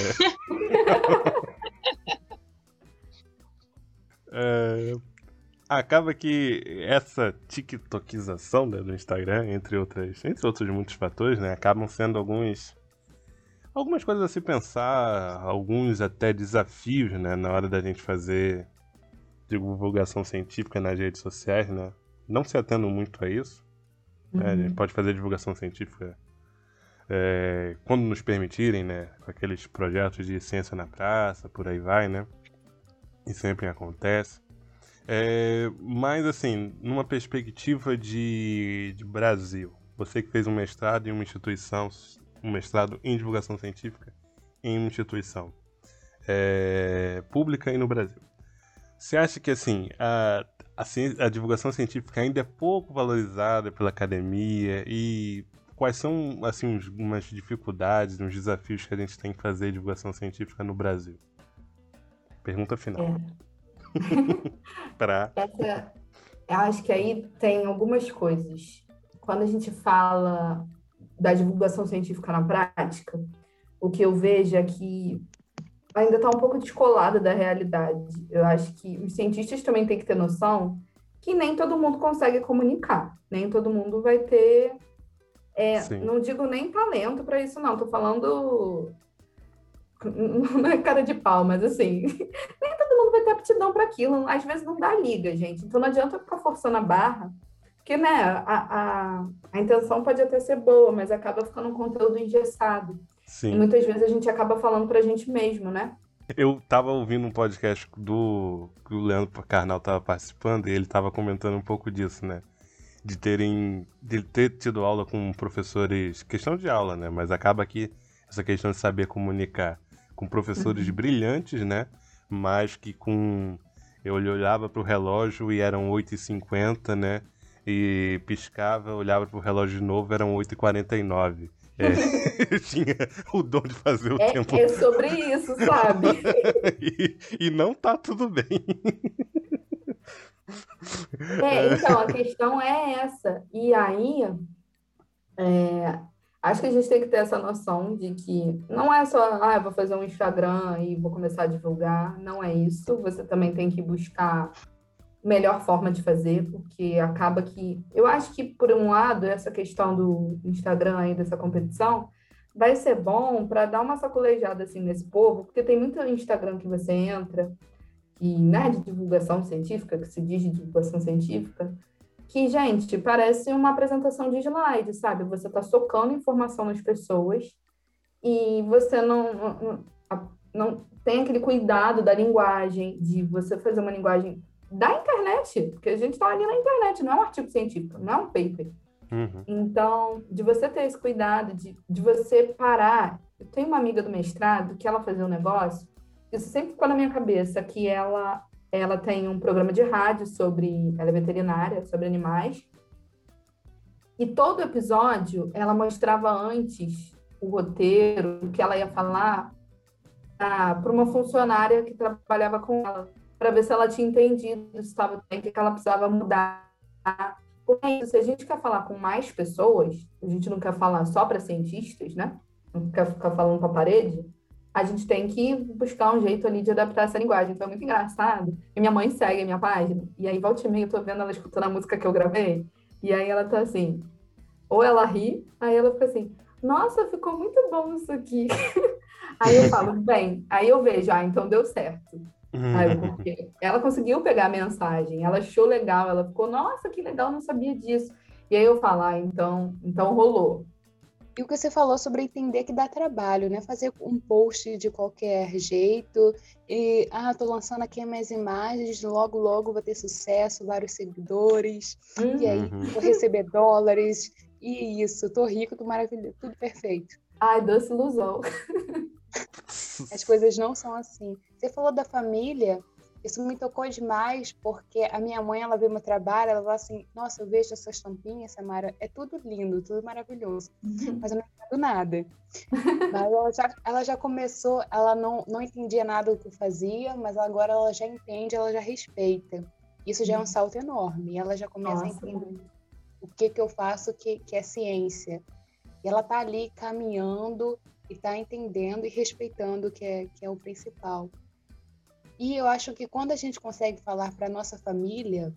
é acaba que essa tiktokização né, do Instagram, entre outras, entre outros muitos fatores, né, acabam sendo alguns algumas coisas a se pensar, alguns até desafios, né, na hora da gente fazer divulgação científica nas redes sociais, né? Não se atendo muito a isso. Uhum. Né, a gente uhum. pode fazer divulgação científica é, quando nos permitirem, né? Com aqueles projetos de ciência na praça, por aí vai, né? E sempre acontece. É, mas, assim, numa perspectiva de, de Brasil, você que fez um mestrado em uma instituição, um mestrado em divulgação científica em uma instituição é, pública e no Brasil. Você acha que, assim, a, a, a divulgação científica ainda é pouco valorizada pela academia e quais são, assim, umas dificuldades, uns desafios que a gente tem que fazer divulgação científica no Brasil? Pergunta final. É. Essa, eu acho que aí tem algumas coisas. Quando a gente fala da divulgação científica na prática, o que eu vejo é que ainda está um pouco descolada da realidade. Eu acho que os cientistas também têm que ter noção que nem todo mundo consegue comunicar, nem todo mundo vai ter. É, não digo nem talento para isso, não. Estou falando. Não é cara de pau, mas assim, nem mundo vai ter aptidão para aquilo. Às vezes não dá liga, gente. Então não adianta ficar forçando a barra, porque né, a, a, a intenção pode até ser boa, mas acaba ficando um conteúdo engessado. Sim. E muitas vezes a gente acaba falando para a gente mesmo, né? Eu tava ouvindo um podcast do que o Leandro Carnal tava participando e ele tava comentando um pouco disso, né? De terem de ter tido aula com professores, questão de aula, né? Mas acaba que essa questão de saber comunicar com professores uhum. brilhantes, né? Mas que com eu olhava para o relógio e eram 8h50, né? E piscava, olhava para o relógio de novo, eram 8h49. É, tinha o dom de fazer o é, tempo. É sobre isso, sabe? e, e não tá tudo bem. É, então, a questão é essa. E aí, é, acho que a gente tem que ter essa noção de que não é só, ah, eu vou fazer um Instagram e vou começar a divulgar. Não é isso. Você também tem que buscar melhor forma de fazer, porque acaba que. Eu acho que, por um lado, essa questão do Instagram aí, dessa competição, vai ser bom para dar uma sacolejada assim nesse povo, porque tem muito Instagram que você entra, e, né, de divulgação científica, que se diz de divulgação científica, que, gente, parece uma apresentação de slide, sabe? Você está socando informação nas pessoas e você não, não, não tem aquele cuidado da linguagem, de você fazer uma linguagem da internet, porque a gente está ali na internet, não é um artigo científico, não é um paper. Uhum. Então, de você ter esse cuidado, de, de você parar. Eu tenho uma amiga do mestrado que ela fazia um negócio, isso sempre ficou na minha cabeça, que ela, ela tem um programa de rádio sobre. Ela é veterinária, sobre animais. E todo episódio ela mostrava antes o roteiro, o que ela ia falar, para uma funcionária que trabalhava com ela para ver se ela tinha entendido, se estava bem, o que ela precisava mudar. Porque se a gente quer falar com mais pessoas, a gente não quer falar só para cientistas, né? Não quer ficar falando para a parede, a gente tem que buscar um jeito ali de adaptar essa linguagem. Então é muito engraçado. E minha mãe segue a minha página, e aí volta e meia eu tô vendo ela escutando a música que eu gravei, e aí ela tá assim, ou ela ri, aí ela fica assim, nossa, ficou muito bom isso aqui. aí eu falo, bem, aí eu vejo, ah, então deu certo. Sabe? Uhum. Porque ela conseguiu pegar a mensagem, ela achou legal, ela ficou, nossa, que legal, não sabia disso. E aí eu falar, ah, então, então rolou. E o que você falou sobre entender que dá trabalho, né? Fazer um post de qualquer jeito e, ah, tô lançando aqui minhas imagens, logo, logo vou ter sucesso, vários seguidores, uhum. e aí uhum. vou receber dólares, e isso, tô rico, tô maravilhoso, tudo perfeito. Ai, doce ilusão. As coisas não são assim. Você falou da família, isso me tocou demais, porque a minha mãe, ela vê meu trabalho, ela fala assim, nossa, eu vejo essas tampinhas, Samara, é tudo lindo, tudo maravilhoso, uhum. mas eu não entendo nada. mas ela já, ela já começou, ela não, não entendia nada do que eu fazia, mas agora ela já entende, ela já respeita. Isso já é um uhum. salto enorme, ela já começa nossa. a entender o que, que eu faço que, que é ciência. E ela tá ali caminhando e está entendendo e respeitando que é, que é o principal. E eu acho que quando a gente consegue falar para nossa família,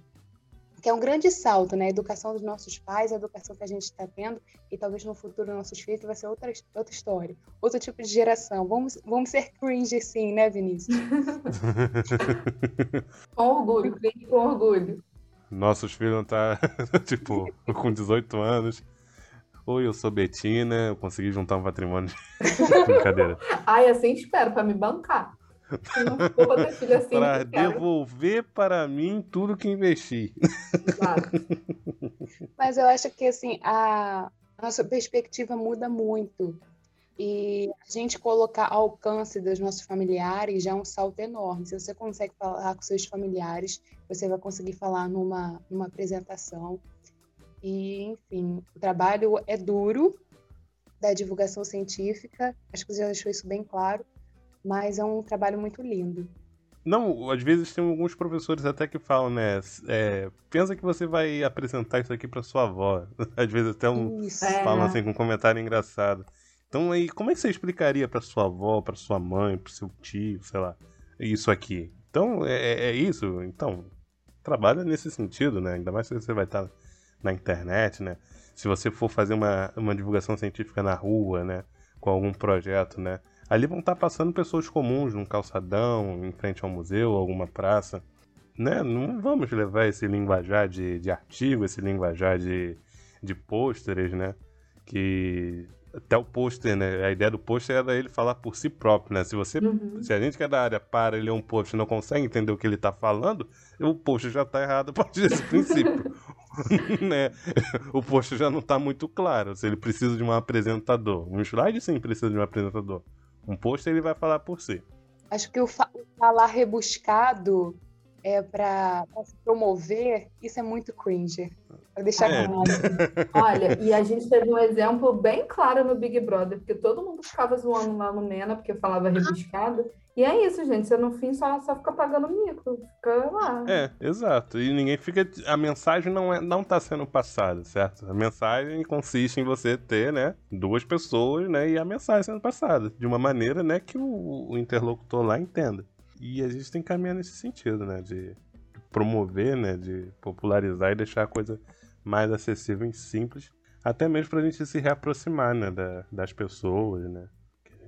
que é um grande salto, né? A educação dos nossos pais, a educação que a gente está tendo, e talvez no futuro nossos filhos vai ser outra, outra história, outro tipo de geração. Vamos, vamos ser cringe sim, né, Vinícius? com orgulho, com orgulho. Nossos filhos não tá, tipo, com 18 anos. Oi, eu sou Betina, eu consegui juntar um patrimônio. Brincadeira. Ai, assim espero, para me bancar. Assim, para devolver para mim tudo que investi. Exato. Mas eu acho que assim, a nossa perspectiva muda muito. E a gente colocar ao alcance dos nossos familiares já é um salto enorme. Se você consegue falar com seus familiares, você vai conseguir falar numa, numa apresentação. E, enfim, o trabalho é duro da divulgação científica, acho que você já deixou isso bem claro, mas é um trabalho muito lindo. Não, às vezes tem alguns professores até que falam, né? É, pensa que você vai apresentar isso aqui para sua avó. Às vezes até um, falam assim com um comentário engraçado. Então aí, como é que você explicaria para sua avó, para sua mãe, para seu tio, sei lá, isso aqui? Então é, é, é isso. Então trabalha nesse sentido, né? Ainda mais se você vai estar na internet, né? Se você for fazer uma, uma divulgação científica na rua, né? Com algum projeto, né? Ali vão estar passando pessoas comuns num calçadão, em frente ao museu, alguma praça. Né? Não vamos levar esse linguajar de, de artigo, esse linguajar de, de pôsteres, né? Que até o pôster, né? A ideia do pôster era ele falar por si próprio, né? Se você, uhum. se a gente que é da área para ler um post e não consegue entender o que ele está falando, o post já está errado a partir desse princípio. né? O post já não está muito claro. Se ele precisa de um apresentador. Um slide sim precisa de um apresentador. Um post ele vai falar por si. Acho que o, fa o falar rebuscado é para se promover, isso é muito cringe. Pra deixar é. claro. Olha, e a gente teve um exemplo bem claro no Big Brother, porque todo mundo ficava zoando lá no Mena, porque falava rebuscado. E é isso, gente. Você no fim só, só fica pagando mico. Fica lá. É, exato. E ninguém fica. A mensagem não, é, não tá sendo passada, certo? A mensagem consiste em você ter, né, duas pessoas, né, e a mensagem sendo passada. De uma maneira, né, que o, o interlocutor lá entenda. E a gente tem que caminhar nesse sentido, né? De promover, né? De popularizar e deixar a coisa mais acessível e simples. Até mesmo para a gente se reaproximar, né? Da, das pessoas, né?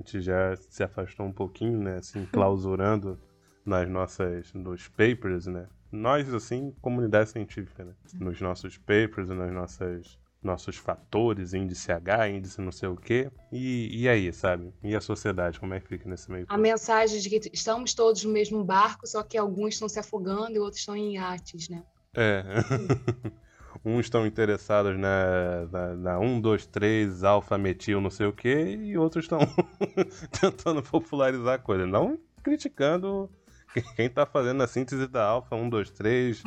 Gente já se afastou um pouquinho, né? Assim, clausurando nas nossas, nos papers, né? Nós, assim, comunidade científica, né? Nos nossos papers, nas nossas nossos fatores, índice H, índice não sei o quê. E, e aí, sabe? E a sociedade, como é que fica nesse meio? A mensagem de que estamos todos no mesmo barco, só que alguns estão se afogando e outros estão em iates, né? É. uns estão interessados na, na, na 1, 2, 3, alfa, metil, não sei o que, e outros estão tentando popularizar a coisa. Não criticando quem está fazendo a síntese da alfa 1, 2, 3,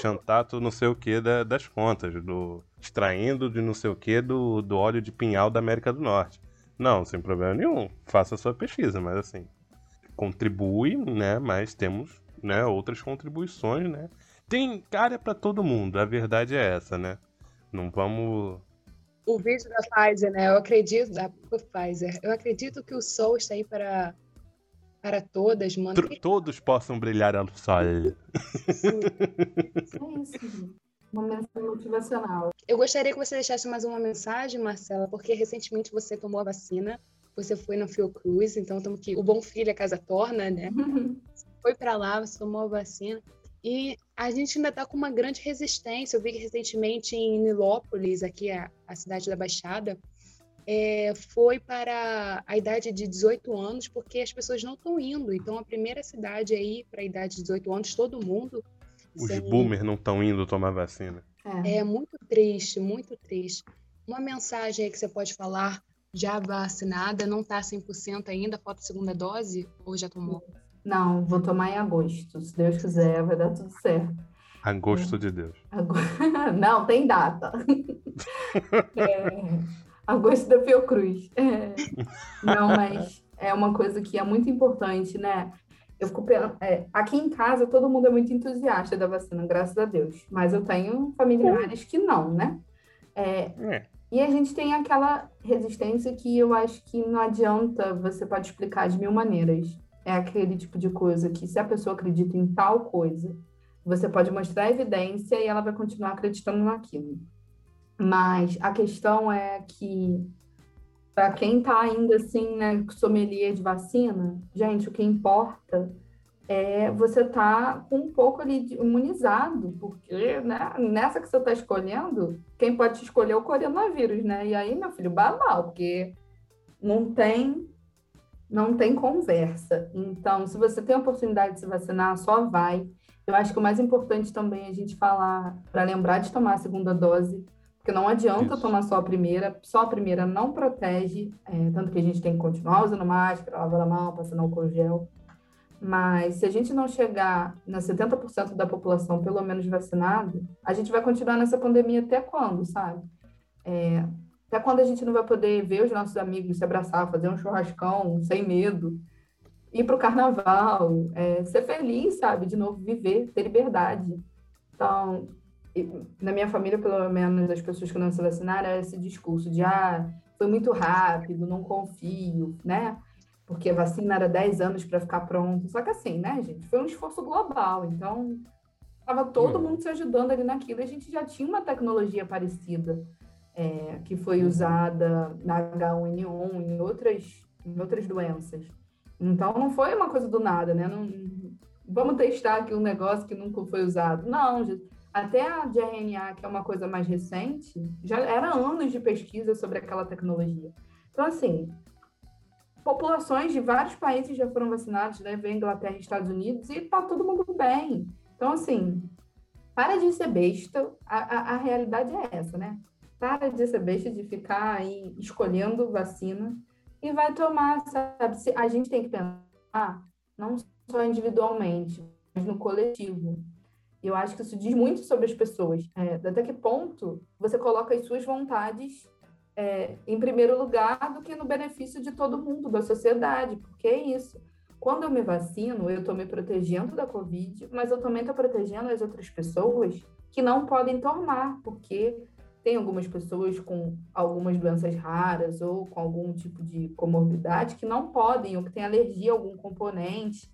chantato, não sei o que da, das contas, do extraindo de não sei o que do, do óleo de pinhal da América do Norte. Não, sem problema nenhum. Faça a sua pesquisa, mas assim, contribui, né? Mas temos né, outras contribuições, né? Tem área para todo mundo, a verdade é essa, né? Não vamos. O vídeo da Pfizer, né? Eu acredito, da Pfizer, eu acredito que o sol está aí para, para todas, mano. Todos possam brilhar ao sol. Sim. É isso. Uma mensagem motivacional. Eu gostaria que você deixasse mais uma mensagem, Marcela, porque recentemente você tomou a vacina, você foi na Fiocruz, então estamos aqui. O bom filho a casa torna, né? foi para lá, você tomou a vacina. E a gente ainda está com uma grande resistência. Eu vi que recentemente em Nilópolis, aqui a, a cidade da Baixada, é, foi para a idade de 18 anos, porque as pessoas não estão indo. Então, a primeira cidade aí para a idade de 18 anos, todo mundo. Os sem... boomers não estão indo tomar vacina. É. é muito triste, muito triste. Uma mensagem aí que você pode falar, já vacinada, não está 100% ainda, falta a segunda dose ou já tomou? Não, vou tomar em agosto. Se Deus quiser, vai dar tudo certo. Agosto é. de Deus. Não, tem data. é, agosto da Fiocruz. É. Não, mas é uma coisa que é muito importante, né? Eu fico é, aqui em casa todo mundo é muito entusiasta da vacina, graças a Deus. Mas eu tenho familiares que não, né? É, é. E a gente tem aquela resistência que eu acho que não adianta, você pode explicar de mil maneiras é aquele tipo de coisa que, se a pessoa acredita em tal coisa, você pode mostrar evidência e ela vai continuar acreditando naquilo. Mas a questão é que, para quem está ainda assim, né, sommelier de vacina, gente, o que importa é você tá com um pouco ali imunizado, porque né, nessa que você está escolhendo, quem pode escolher é o coronavírus, né? E aí, meu filho, banal, porque não tem não tem conversa. Então, se você tem a oportunidade de se vacinar, só vai. Eu acho que o mais importante também é a gente falar, para lembrar de tomar a segunda dose, porque não adianta Isso. tomar só a primeira, só a primeira não protege, é, tanto que a gente tem que continuar usando máscara, lavando a mão, passando álcool gel. Mas se a gente não chegar nas 70% da população pelo menos vacinada, a gente vai continuar nessa pandemia até quando, sabe? É, até quando a gente não vai poder ver os nossos amigos se abraçar, fazer um churrascão sem medo. ir para o carnaval, é, ser feliz, sabe? De novo, viver, ter liberdade. Então, na minha família, pelo menos, as pessoas que não se vacinaram, é esse discurso de, ah, foi muito rápido, não confio, né? Porque a vacina era 10 anos para ficar pronto. Só que assim, né, gente? Foi um esforço global. Então, estava todo mundo se ajudando ali naquilo. A gente já tinha uma tecnologia parecida é, que foi usada na H1N1 em outras, em outras doenças. Então, não foi uma coisa do nada, né? Não, vamos testar aqui um negócio que nunca foi usado. Não, até a de RNA, que é uma coisa mais recente, já era anos de pesquisa sobre aquela tecnologia. Então, assim, populações de vários países já foram vacinados, né? Vem Inglaterra e Estados Unidos, e tá todo mundo bem. Então, assim, para de ser besta, a, a, a realidade é essa, né? Para de ser besta de ficar aí escolhendo vacina e vai tomar, sabe? A gente tem que pensar não só individualmente, mas no coletivo. Eu acho que isso diz muito sobre as pessoas. É, até que ponto você coloca as suas vontades é, em primeiro lugar do que no benefício de todo mundo, da sociedade, porque é isso. Quando eu me vacino, eu estou me protegendo da Covid, mas eu também estou protegendo as outras pessoas que não podem tomar, porque tem algumas pessoas com algumas doenças raras ou com algum tipo de comorbidade que não podem, ou que têm alergia a algum componente.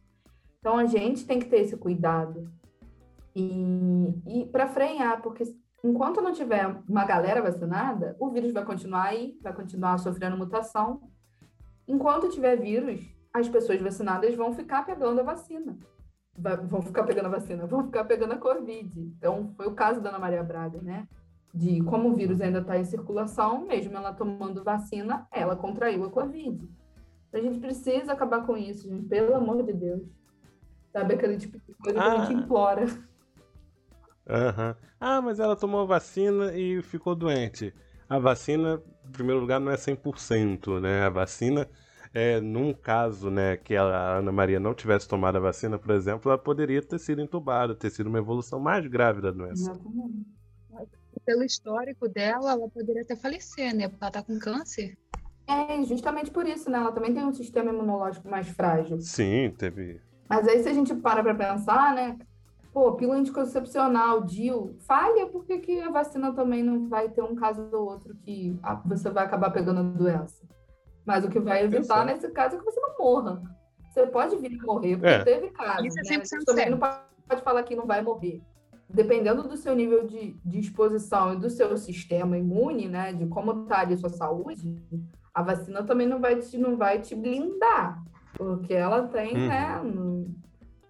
Então, a gente tem que ter esse cuidado. E, e para frear, porque enquanto não tiver uma galera vacinada, o vírus vai continuar aí, vai continuar sofrendo mutação. Enquanto tiver vírus, as pessoas vacinadas vão ficar pegando a vacina. Vão ficar pegando a vacina, vão ficar pegando a Covid. Então, foi o caso da Ana Maria Braga, né? De como o vírus ainda está em circulação, mesmo ela tomando vacina, ela contraiu a Covid. A gente precisa acabar com isso, gente, pelo amor de Deus. Sabe aquele tipo de coisa ah. que a gente ah. implora. Uhum. Ah, mas ela tomou vacina e ficou doente. A vacina, em primeiro lugar, não é 100%, né? A vacina, é, num caso né, que a Ana Maria não tivesse tomado a vacina, por exemplo, ela poderia ter sido entubada, ter sido uma evolução mais grave da doença. Exatamente. Pelo histórico dela, ela poderia até falecer, né? Porque ela tá com câncer. É, justamente por isso, né? Ela também tem um sistema imunológico mais frágil. Sim, teve. Mas aí, se a gente para pra pensar, né? pô, pílula anticoncepcional, DIL, falha, por que, que a vacina também não vai ter um caso ou outro que você vai acabar pegando a doença? Mas o que vai evitar nesse caso é que você não morra. Você pode vir a morrer, porque é. teve caso. Isso é né? Você também não pode falar que não vai morrer. Dependendo do seu nível de, de exposição e do seu sistema imune, né, de como está ali a sua saúde, a vacina também não vai te, não vai te blindar, porque ela tem, né, uhum. né,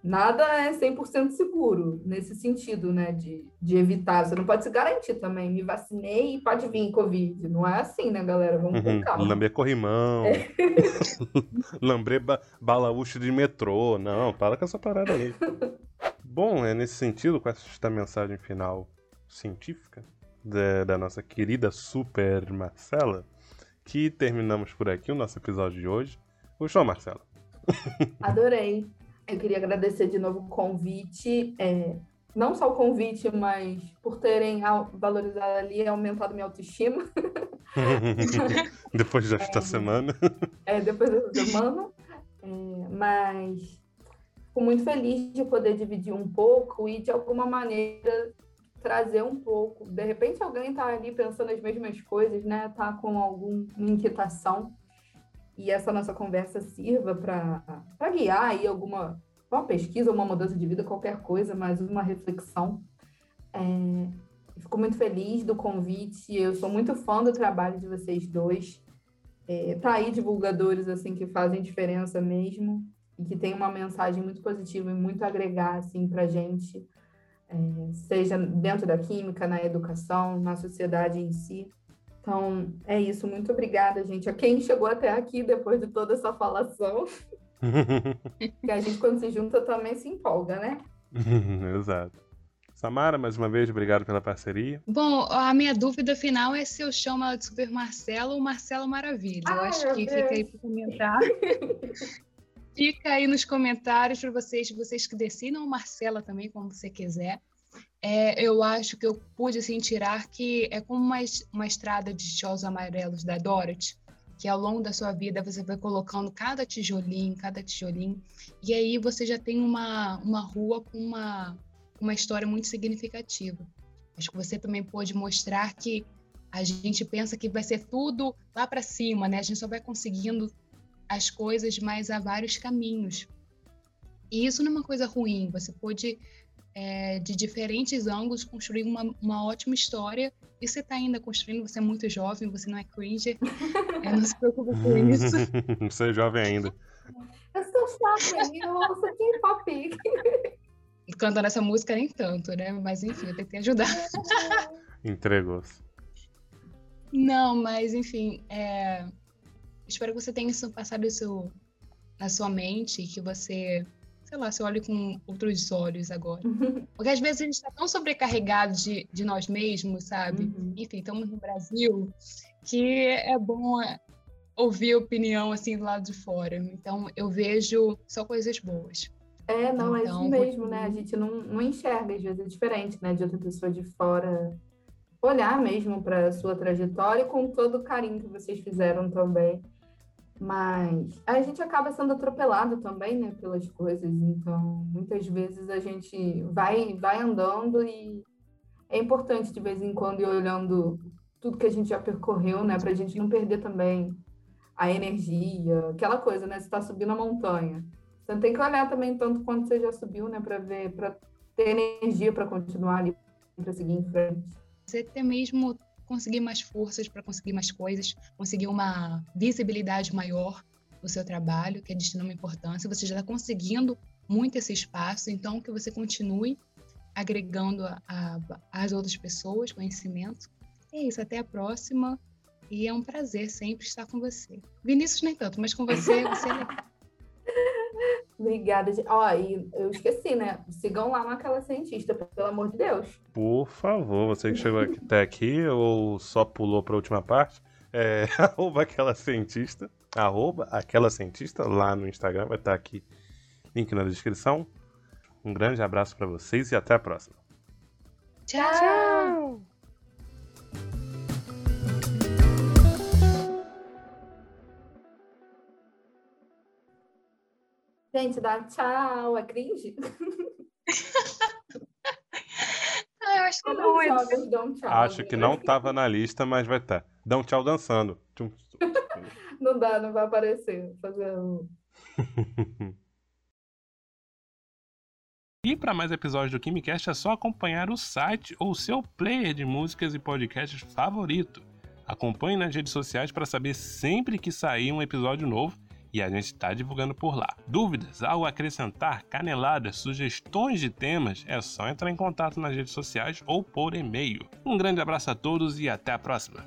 nada é 100% seguro nesse sentido, né, de, de evitar. Você não pode se garantir também, me vacinei e pode vir Covid. Não é assim, né, galera? Vamos com uhum. calma. Lamber corrimão, é. lamber ba balaúcho de metrô. Não, para com essa parada aí. Bom, é nesse sentido, com esta mensagem final científica da, da nossa querida Super Marcela, que terminamos por aqui o nosso episódio de hoje. Gostou, Marcela? Adorei. Eu queria agradecer de novo o convite, é, não só o convite, mas por terem valorizado ali e aumentado minha autoestima. depois desta é, semana. É, depois desta semana. É, mas fico muito feliz de poder dividir um pouco e, de alguma maneira, trazer um pouco. De repente, alguém está ali pensando as mesmas coisas, né? Está com alguma inquietação e essa nossa conversa sirva para guiar aí alguma uma pesquisa, uma mudança de vida, qualquer coisa, mas uma reflexão. É, fico muito feliz do convite, eu sou muito fã do trabalho de vocês dois. É, tá aí divulgadores assim que fazem diferença mesmo e que tem uma mensagem muito positiva e muito a agregar assim para gente, é, seja dentro da química, na educação, na sociedade em si. Então, é isso. Muito obrigada, gente. A quem chegou até aqui depois de toda essa falação. que a gente, quando se junta, também se empolga, né? Exato. Samara, mais uma vez, obrigado pela parceria. Bom, a minha dúvida final é se eu chamo ela de Super Marcelo ou Marcelo Maravilha. eu acho que Deus. fica aí para comentar. fica aí nos comentários para vocês, vocês que decidam, Marcela também, como você quiser é, eu acho que eu pude assim, tirar que é como uma, uma estrada de tijolos amarelos da Dorothy, que ao longo da sua vida você vai colocando cada tijolinho, cada tijolinho, e aí você já tem uma, uma rua com uma, uma história muito significativa. Acho que você também pode mostrar que a gente pensa que vai ser tudo lá para cima, né? A gente só vai conseguindo as coisas, mas há vários caminhos. E isso não é uma coisa ruim. Você pode, é, de diferentes ângulos, construir uma, uma ótima história. E você está ainda construindo, você é muito jovem, você não é cringe. é, não se preocupe com isso. você é jovem ainda. Eu sou jovem, eu ouço K-pop. Cantando essa música nem tanto, né? Mas enfim, eu tentei ajudar. Entregou-se. Não, mas enfim, é... espero que você tenha isso passado isso na sua mente, que você, sei lá, você olhe com outros olhos agora. Porque às vezes a gente está tão sobrecarregado de, de nós mesmos, sabe? Uhum. Enfim, estamos no Brasil, que é bom ouvir opinião assim do lado de fora. Então eu vejo só coisas boas. É, não, então, é isso então, mesmo, né? A gente não, não enxerga, às vezes é diferente, né? De outra pessoa de fora olhar mesmo para a sua trajetória com todo o carinho que vocês fizeram também. Mas a gente acaba sendo atropelado também, né, pelas coisas. Então, muitas vezes a gente vai vai andando e é importante de vez em quando ir olhando tudo que a gente já percorreu, né, para a gente não perder também a energia, aquela coisa, né? Você está subindo a montanha, você tem que olhar também tanto quanto você já subiu, né, para ver, para ter energia para continuar ali, para seguir em frente. Você até mesmo conseguir mais forças para conseguir mais coisas, conseguir uma visibilidade maior no seu trabalho, que é de extrema importância. Você já está conseguindo muito esse espaço, então que você continue agregando às outras pessoas conhecimento. É isso, até a próxima. E é um prazer sempre estar com você. Vinícius nem tanto, mas com você, você é legal. Obrigada. Ó, e eu esqueci, né? Sigam lá naquela cientista, pelo amor de Deus. Por favor, você que chegou até aqui ou só pulou para a última parte, é arroba aquela cientista, arroba aquela cientista lá no Instagram, vai estar aqui, link na descrição. Um grande abraço para vocês e até a próxima. Tchau! Tchau. Gente, dá tchau, é cringe? ah, eu acho que não. É jovens dão tchau. Acho que não estava na lista, mas vai estar. Tá. Dá um tchau dançando. não dá, não vai aparecer. Fazer um... E para mais episódios do KimiCast é só acompanhar o site ou seu player de músicas e podcasts favorito. Acompanhe nas redes sociais para saber sempre que sair um episódio novo e a gente está divulgando por lá. Dúvidas, algo a acrescentar, caneladas, sugestões de temas, é só entrar em contato nas redes sociais ou por e-mail. Um grande abraço a todos e até a próxima!